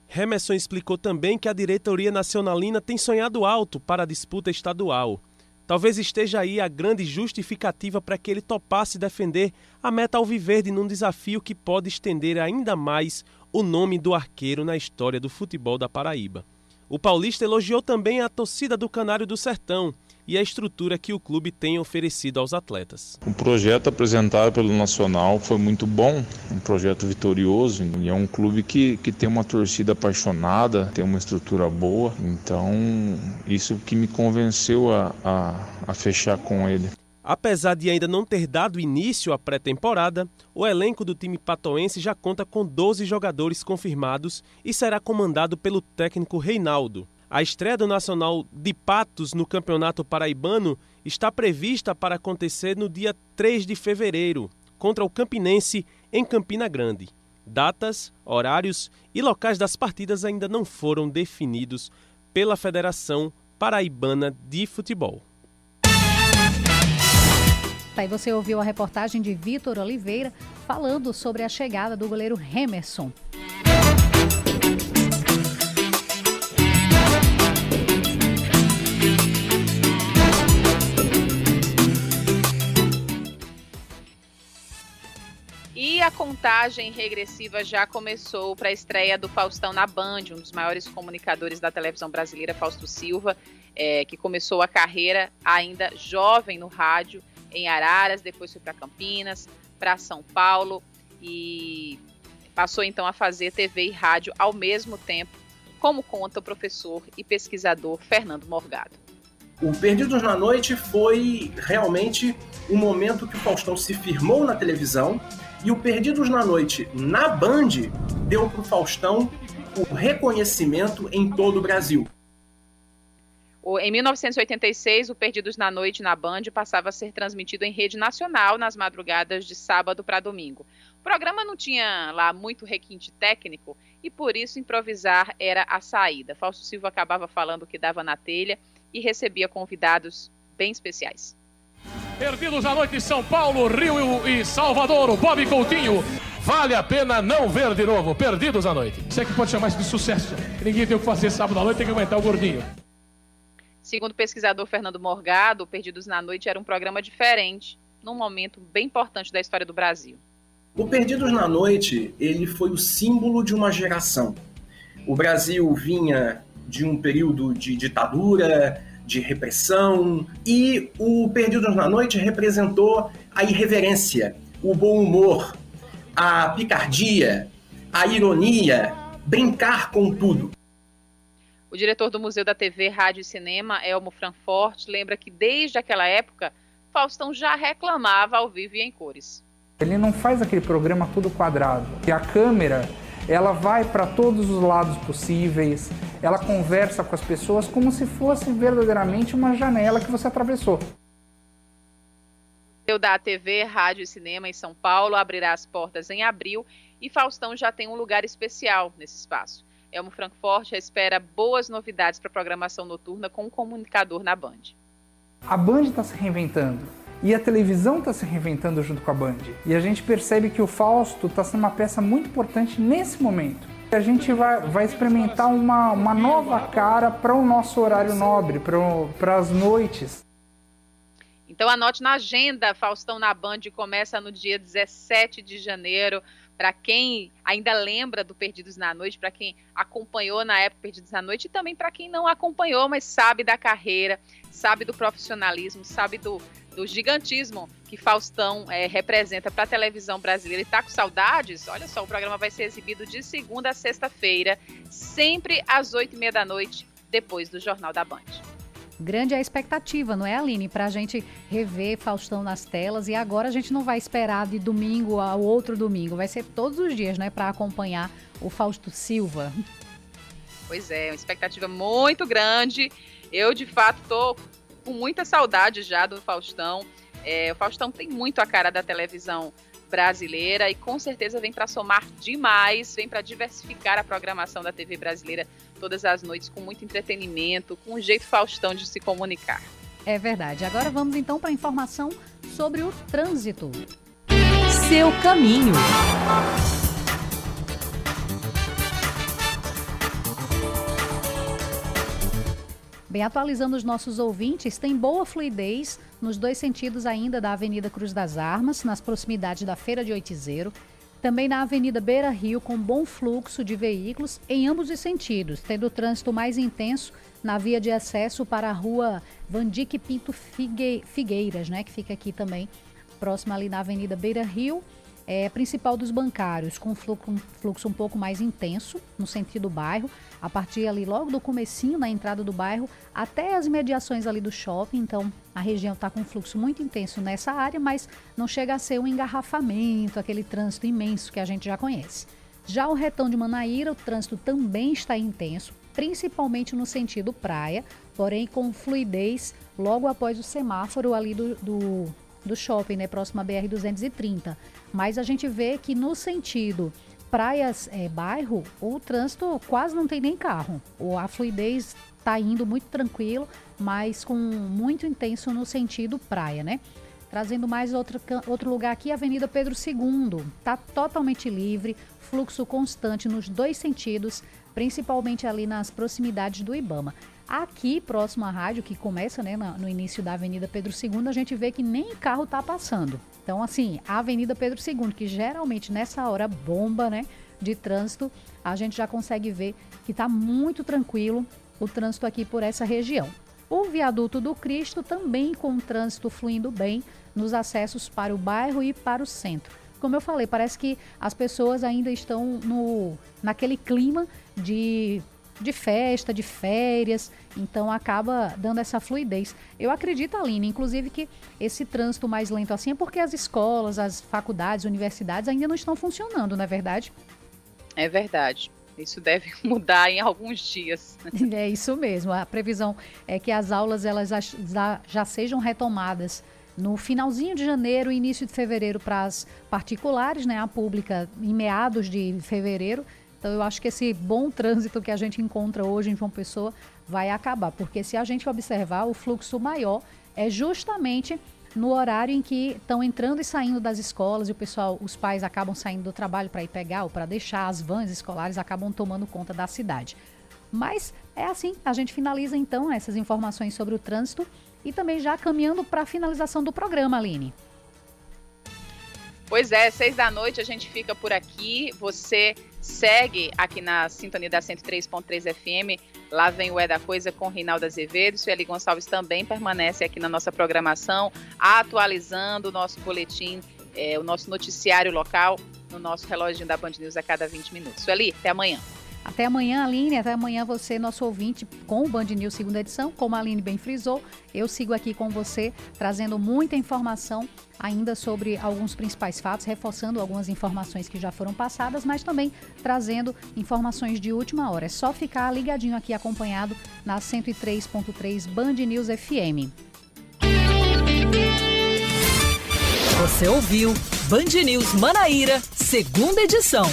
Hemerson explicou também que a diretoria nacionalina tem sonhado alto para a disputa estadual. Talvez esteja aí a grande justificativa para que ele topasse defender a meta alviverde num desafio que pode estender ainda mais o nome do arqueiro na história do futebol da Paraíba. O paulista elogiou também a torcida do Canário do Sertão, e a estrutura que o clube tem oferecido aos atletas. O projeto apresentado pelo Nacional foi muito bom, um projeto vitorioso e é um clube que, que tem uma torcida apaixonada, tem uma estrutura boa, então isso que me convenceu a, a, a fechar com ele. Apesar de ainda não ter dado início à pré-temporada, o elenco do time patoense já conta com 12 jogadores confirmados e será comandado pelo técnico Reinaldo. A estreia do Nacional de Patos no Campeonato Paraibano está prevista para acontecer no dia 3 de fevereiro, contra o Campinense em Campina Grande. Datas, horários e locais das partidas ainda não foram definidos pela Federação Paraibana de Futebol. Aí você ouviu a reportagem de Vitor Oliveira falando sobre a chegada do goleiro Hemerson. A contagem regressiva já começou para a estreia do Faustão na Band, um dos maiores comunicadores da televisão brasileira, Fausto Silva, é, que começou a carreira ainda jovem no rádio em Araras, depois foi para Campinas, para São Paulo e passou então a fazer TV e rádio ao mesmo tempo, como conta o professor e pesquisador Fernando Morgado. O Perdidos na Noite foi realmente o momento que o Faustão se firmou na televisão e o Perdidos na Noite na Band deu para o Faustão o reconhecimento em todo o Brasil. Em 1986, o Perdidos na Noite na Band passava a ser transmitido em rede nacional nas madrugadas de sábado para domingo. O programa não tinha lá muito requinte técnico e por isso improvisar era a saída. Fausto Silva acabava falando o que dava na telha e recebia convidados bem especiais. Perdidos à noite em São Paulo, Rio e Salvador, o Bob Coutinho. Vale a pena não ver de novo. Perdidos à noite. Isso é que pode chamar isso de sucesso. Ninguém tem o que fazer sábado à noite, tem que aumentar o gordinho. Segundo o pesquisador Fernando Morgado, Perdidos na Noite era um programa diferente, num momento bem importante da história do Brasil. O Perdidos na Noite, ele foi o símbolo de uma geração. O Brasil vinha de um período de ditadura, de repressão, e o Perdidos na Noite representou a irreverência, o bom humor, a picardia, a ironia, brincar com tudo. O diretor do Museu da TV, Rádio e Cinema, Elmo Franfort, lembra que desde aquela época, Faustão já reclamava ao vivo e em cores. Ele não faz aquele programa tudo quadrado. E a câmera ela vai para todos os lados possíveis, ela conversa com as pessoas como se fosse verdadeiramente uma janela que você atravessou. O da TV, Rádio e Cinema em São Paulo abrirá as portas em abril e Faustão já tem um lugar especial nesse espaço. Elmo Frankfurt espera boas novidades para a programação noturna com um comunicador na Band. A Band está se reinventando e a televisão está se reinventando junto com a Band. E a gente percebe que o Fausto está sendo uma peça muito importante nesse momento. A gente vai, vai experimentar uma, uma nova cara para o nosso horário nobre, para as noites. Então anote na agenda, Faustão na Band começa no dia 17 de janeiro. Para quem ainda lembra do Perdidos na Noite, para quem acompanhou na época Perdidos na Noite e também para quem não acompanhou, mas sabe da carreira, sabe do profissionalismo, sabe do, do gigantismo que Faustão é, representa para a televisão brasileira e tá com saudades, olha só, o programa vai ser exibido de segunda a sexta-feira, sempre às oito e meia da noite, depois do Jornal da Band. Grande é a expectativa, não é, Aline? Para a gente rever Faustão nas telas. E agora a gente não vai esperar de domingo ao outro domingo. Vai ser todos os dias, né? Para acompanhar o Fausto Silva. Pois é, uma expectativa muito grande. Eu, de fato, tô com muita saudade já do Faustão. É, o Faustão tem muito a cara da televisão brasileira e com certeza vem para somar demais, vem para diversificar a programação da TV brasileira todas as noites com muito entretenimento, com um jeito Faustão de se comunicar. É verdade. Agora vamos então para a informação sobre o trânsito. Seu caminho. Bem, atualizando os nossos ouvintes, tem boa fluidez nos dois sentidos ainda da Avenida Cruz das Armas, nas proximidades da Feira de Oitizeiro. Também na Avenida Beira Rio, com bom fluxo de veículos em ambos os sentidos, tendo trânsito mais intenso na via de acesso para a rua Vandique Pinto Figueiras, né, que fica aqui também, próxima ali na Avenida Beira Rio é, principal dos bancários, com fluxo, um fluxo um pouco mais intenso no sentido bairro, a partir ali logo do comecinho na entrada do bairro até as imediações ali do shopping. Então a região está com um fluxo muito intenso nessa área, mas não chega a ser um engarrafamento, aquele trânsito imenso que a gente já conhece. Já o retão de Manaíra, o trânsito também está intenso, principalmente no sentido praia, porém com fluidez logo após o semáforo ali do, do, do shopping, né, próximo à BR-230. Mas a gente vê que no sentido praias, é, bairro, o trânsito quase não tem nem carro. A fluidez está indo muito tranquilo, mas com muito intenso no sentido praia, né? Trazendo mais outro, outro lugar aqui, Avenida Pedro II. Está totalmente livre, fluxo constante nos dois sentidos, principalmente ali nas proximidades do Ibama. Aqui, próximo à rádio, que começa né, no início da Avenida Pedro II, a gente vê que nem carro está passando. Então, assim, a Avenida Pedro II, que geralmente nessa hora bomba né, de trânsito, a gente já consegue ver que está muito tranquilo o trânsito aqui por essa região. O viaduto do Cristo também com o trânsito fluindo bem nos acessos para o bairro e para o centro. Como eu falei, parece que as pessoas ainda estão no, naquele clima de de festa, de férias, então acaba dando essa fluidez. Eu acredito, Aline, inclusive que esse trânsito mais lento assim é porque as escolas, as faculdades, universidades ainda não estão funcionando, não é verdade? É verdade. Isso deve [laughs] mudar em alguns dias. [laughs] É isso mesmo. A previsão é que as aulas elas já, já sejam retomadas no finalzinho de janeiro, início de fevereiro para as particulares, né? A pública em meados de fevereiro então eu acho que esse bom trânsito que a gente encontra hoje em João Pessoa vai acabar, porque se a gente observar, o fluxo maior é justamente no horário em que estão entrando e saindo das escolas e o pessoal, os pais acabam saindo do trabalho para ir pegar ou para deixar as vans escolares acabam tomando conta da cidade. Mas é assim, a gente finaliza então essas informações sobre o trânsito e também já caminhando para a finalização do programa, Aline. Pois é, seis da noite a gente fica por aqui. Você segue aqui na sintonia da 103.3 FM. Lá vem o É da Coisa com Reinaldo Azevedo. Sueli Gonçalves também permanece aqui na nossa programação, atualizando o nosso boletim, é, o nosso noticiário local no nosso relógio da Band News a cada 20 minutos. Sueli, até amanhã. Até amanhã, Aline. Até amanhã você, nosso ouvinte, com o Band News segunda edição. Como a Aline bem frisou, eu sigo aqui com você, trazendo muita informação ainda sobre alguns principais fatos, reforçando algumas informações que já foram passadas, mas também trazendo informações de última hora. É só ficar ligadinho aqui acompanhado na 103.3 Band News FM. Você ouviu Band News Manaíra, segunda edição.